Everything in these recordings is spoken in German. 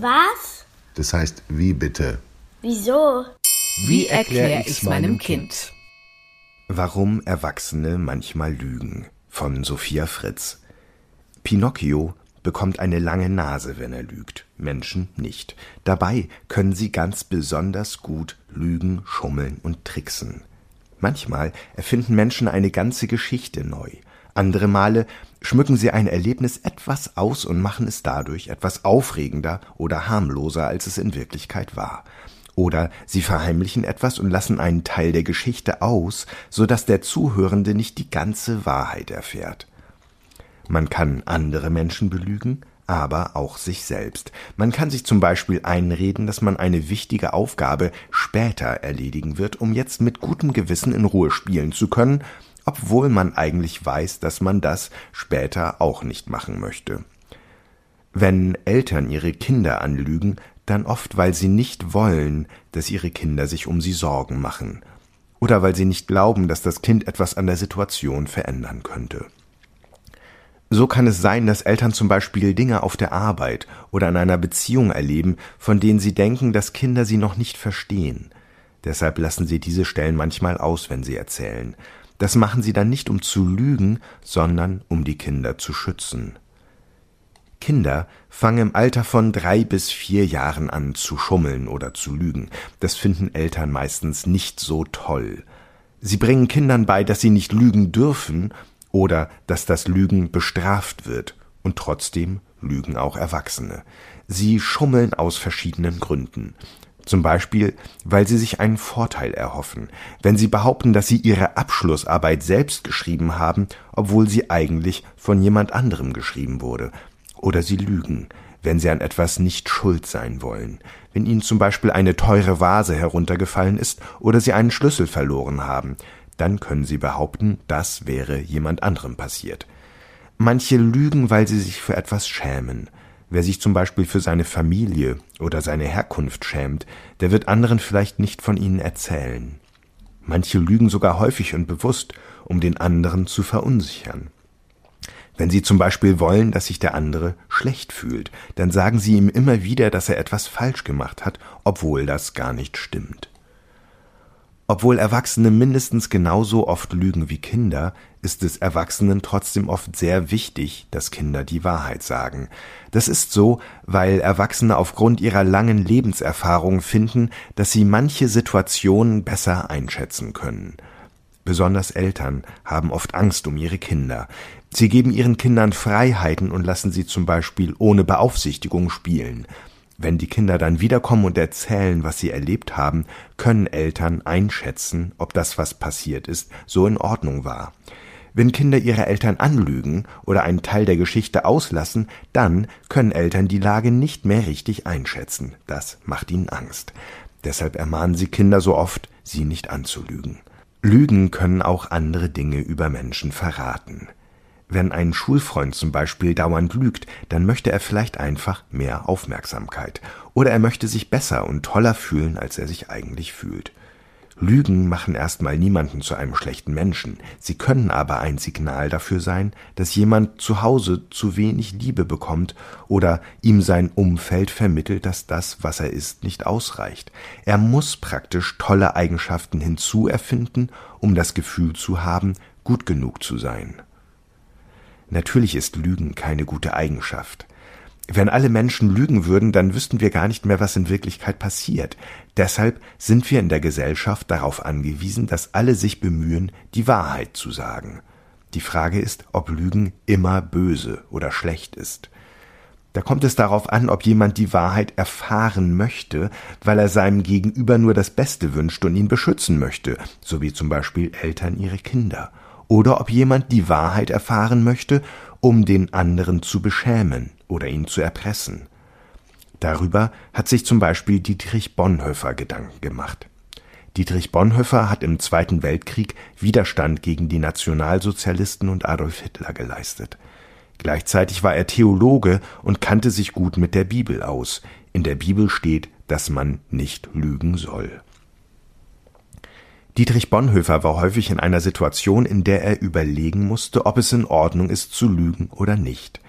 Was? Das heißt, wie bitte? Wieso? Wie erkläre ich's meinem Kind? Warum Erwachsene manchmal lügen von Sophia Fritz. Pinocchio bekommt eine lange Nase, wenn er lügt, Menschen nicht. Dabei können sie ganz besonders gut lügen, schummeln und tricksen. Manchmal erfinden Menschen eine ganze Geschichte neu. Andere Male schmücken sie ein Erlebnis etwas aus und machen es dadurch etwas aufregender oder harmloser, als es in Wirklichkeit war. Oder sie verheimlichen etwas und lassen einen Teil der Geschichte aus, so dass der Zuhörende nicht die ganze Wahrheit erfährt. Man kann andere Menschen belügen, aber auch sich selbst. Man kann sich zum Beispiel einreden, dass man eine wichtige Aufgabe später erledigen wird, um jetzt mit gutem Gewissen in Ruhe spielen zu können, obwohl man eigentlich weiß, dass man das später auch nicht machen möchte. Wenn Eltern ihre Kinder anlügen, dann oft, weil sie nicht wollen, dass ihre Kinder sich um sie Sorgen machen, oder weil sie nicht glauben, dass das Kind etwas an der Situation verändern könnte. So kann es sein, dass Eltern zum Beispiel Dinge auf der Arbeit oder in einer Beziehung erleben, von denen sie denken, dass Kinder sie noch nicht verstehen. Deshalb lassen sie diese Stellen manchmal aus, wenn sie erzählen. Das machen sie dann nicht, um zu lügen, sondern um die Kinder zu schützen. Kinder fangen im Alter von drei bis vier Jahren an zu schummeln oder zu lügen. Das finden Eltern meistens nicht so toll. Sie bringen Kindern bei, dass sie nicht lügen dürfen oder dass das Lügen bestraft wird, und trotzdem lügen auch Erwachsene. Sie schummeln aus verschiedenen Gründen. Zum Beispiel, weil sie sich einen Vorteil erhoffen, wenn sie behaupten, dass sie ihre Abschlussarbeit selbst geschrieben haben, obwohl sie eigentlich von jemand anderem geschrieben wurde. Oder sie lügen, wenn sie an etwas nicht schuld sein wollen, wenn ihnen zum Beispiel eine teure Vase heruntergefallen ist oder sie einen Schlüssel verloren haben, dann können sie behaupten, das wäre jemand anderem passiert. Manche lügen, weil sie sich für etwas schämen. Wer sich zum Beispiel für seine Familie oder seine Herkunft schämt, der wird anderen vielleicht nicht von ihnen erzählen. Manche lügen sogar häufig und bewusst, um den anderen zu verunsichern. Wenn Sie zum Beispiel wollen, dass sich der andere schlecht fühlt, dann sagen Sie ihm immer wieder, dass er etwas falsch gemacht hat, obwohl das gar nicht stimmt. Obwohl Erwachsene mindestens genauso oft lügen wie Kinder, ist es Erwachsenen trotzdem oft sehr wichtig, dass Kinder die Wahrheit sagen. Das ist so, weil Erwachsene aufgrund ihrer langen Lebenserfahrung finden, dass sie manche Situationen besser einschätzen können. Besonders Eltern haben oft Angst um ihre Kinder. Sie geben ihren Kindern Freiheiten und lassen sie zum Beispiel ohne Beaufsichtigung spielen. Wenn die Kinder dann wiederkommen und erzählen, was sie erlebt haben, können Eltern einschätzen, ob das, was passiert ist, so in Ordnung war. Wenn Kinder ihre Eltern anlügen oder einen Teil der Geschichte auslassen, dann können Eltern die Lage nicht mehr richtig einschätzen. Das macht ihnen Angst. Deshalb ermahnen sie Kinder so oft, sie nicht anzulügen. Lügen können auch andere Dinge über Menschen verraten. Wenn ein Schulfreund zum Beispiel dauernd lügt, dann möchte er vielleicht einfach mehr Aufmerksamkeit. Oder er möchte sich besser und toller fühlen, als er sich eigentlich fühlt. Lügen machen erstmal niemanden zu einem schlechten Menschen, sie können aber ein Signal dafür sein, dass jemand zu Hause zu wenig Liebe bekommt oder ihm sein Umfeld vermittelt, dass das, was er ist, nicht ausreicht. Er muss praktisch tolle Eigenschaften hinzuerfinden, um das Gefühl zu haben, gut genug zu sein. Natürlich ist Lügen keine gute Eigenschaft. Wenn alle Menschen lügen würden, dann wüssten wir gar nicht mehr, was in Wirklichkeit passiert. Deshalb sind wir in der Gesellschaft darauf angewiesen, dass alle sich bemühen, die Wahrheit zu sagen. Die Frage ist, ob Lügen immer böse oder schlecht ist. Da kommt es darauf an, ob jemand die Wahrheit erfahren möchte, weil er seinem Gegenüber nur das Beste wünscht und ihn beschützen möchte, so wie zum Beispiel Eltern ihre Kinder oder ob jemand die Wahrheit erfahren möchte, um den anderen zu beschämen oder ihn zu erpressen. Darüber hat sich zum Beispiel Dietrich Bonhoeffer Gedanken gemacht. Dietrich Bonhoeffer hat im Zweiten Weltkrieg Widerstand gegen die Nationalsozialisten und Adolf Hitler geleistet. Gleichzeitig war er Theologe und kannte sich gut mit der Bibel aus. In der Bibel steht, dass man nicht lügen soll. Dietrich Bonhoeffer war häufig in einer Situation, in der er überlegen musste, ob es in Ordnung ist zu lügen oder nicht.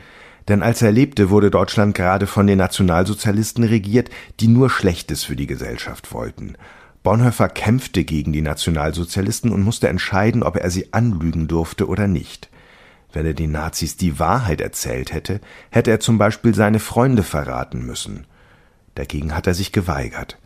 Denn als er lebte, wurde Deutschland gerade von den Nationalsozialisten regiert, die nur Schlechtes für die Gesellschaft wollten. Bonhoeffer kämpfte gegen die Nationalsozialisten und musste entscheiden, ob er sie anlügen durfte oder nicht. Wenn er den Nazis die Wahrheit erzählt hätte, hätte er zum Beispiel seine Freunde verraten müssen. Dagegen hat er sich geweigert.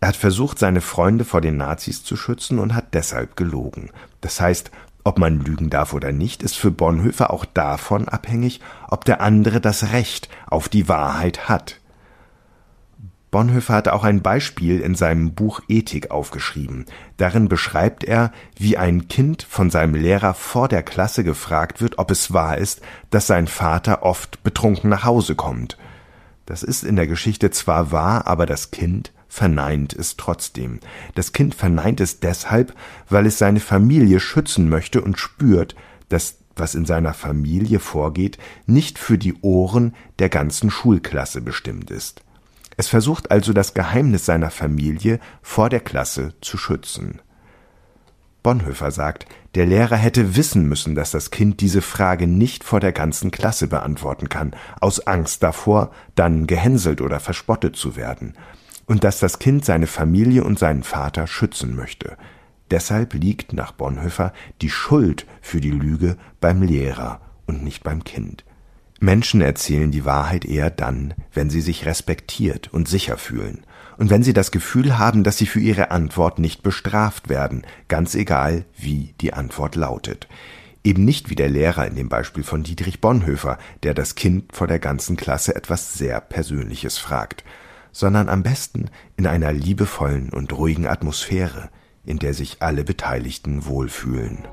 Er hat versucht, seine Freunde vor den Nazis zu schützen und hat deshalb gelogen. Das heißt, ob man lügen darf oder nicht, ist für Bonhoeffer auch davon abhängig, ob der andere das Recht auf die Wahrheit hat. Bonhoeffer hat auch ein Beispiel in seinem Buch Ethik aufgeschrieben. Darin beschreibt er, wie ein Kind von seinem Lehrer vor der Klasse gefragt wird, ob es wahr ist, dass sein Vater oft betrunken nach Hause kommt. Das ist in der Geschichte zwar wahr, aber das Kind verneint es trotzdem. Das Kind verneint es deshalb, weil es seine Familie schützen möchte und spürt, dass was in seiner Familie vorgeht, nicht für die Ohren der ganzen Schulklasse bestimmt ist. Es versucht also das Geheimnis seiner Familie vor der Klasse zu schützen. Bonhoeffer sagt, der Lehrer hätte wissen müssen, dass das Kind diese Frage nicht vor der ganzen Klasse beantworten kann, aus Angst davor, dann gehänselt oder verspottet zu werden, und dass das Kind seine Familie und seinen Vater schützen möchte. Deshalb liegt nach Bonhoeffer die Schuld für die Lüge beim Lehrer und nicht beim Kind. Menschen erzählen die Wahrheit eher dann, wenn sie sich respektiert und sicher fühlen und wenn sie das Gefühl haben, dass sie für ihre Antwort nicht bestraft werden, ganz egal, wie die Antwort lautet. Eben nicht wie der Lehrer in dem Beispiel von Dietrich Bonhoeffer, der das Kind vor der ganzen Klasse etwas sehr Persönliches fragt, sondern am besten in einer liebevollen und ruhigen Atmosphäre, in der sich alle Beteiligten wohlfühlen.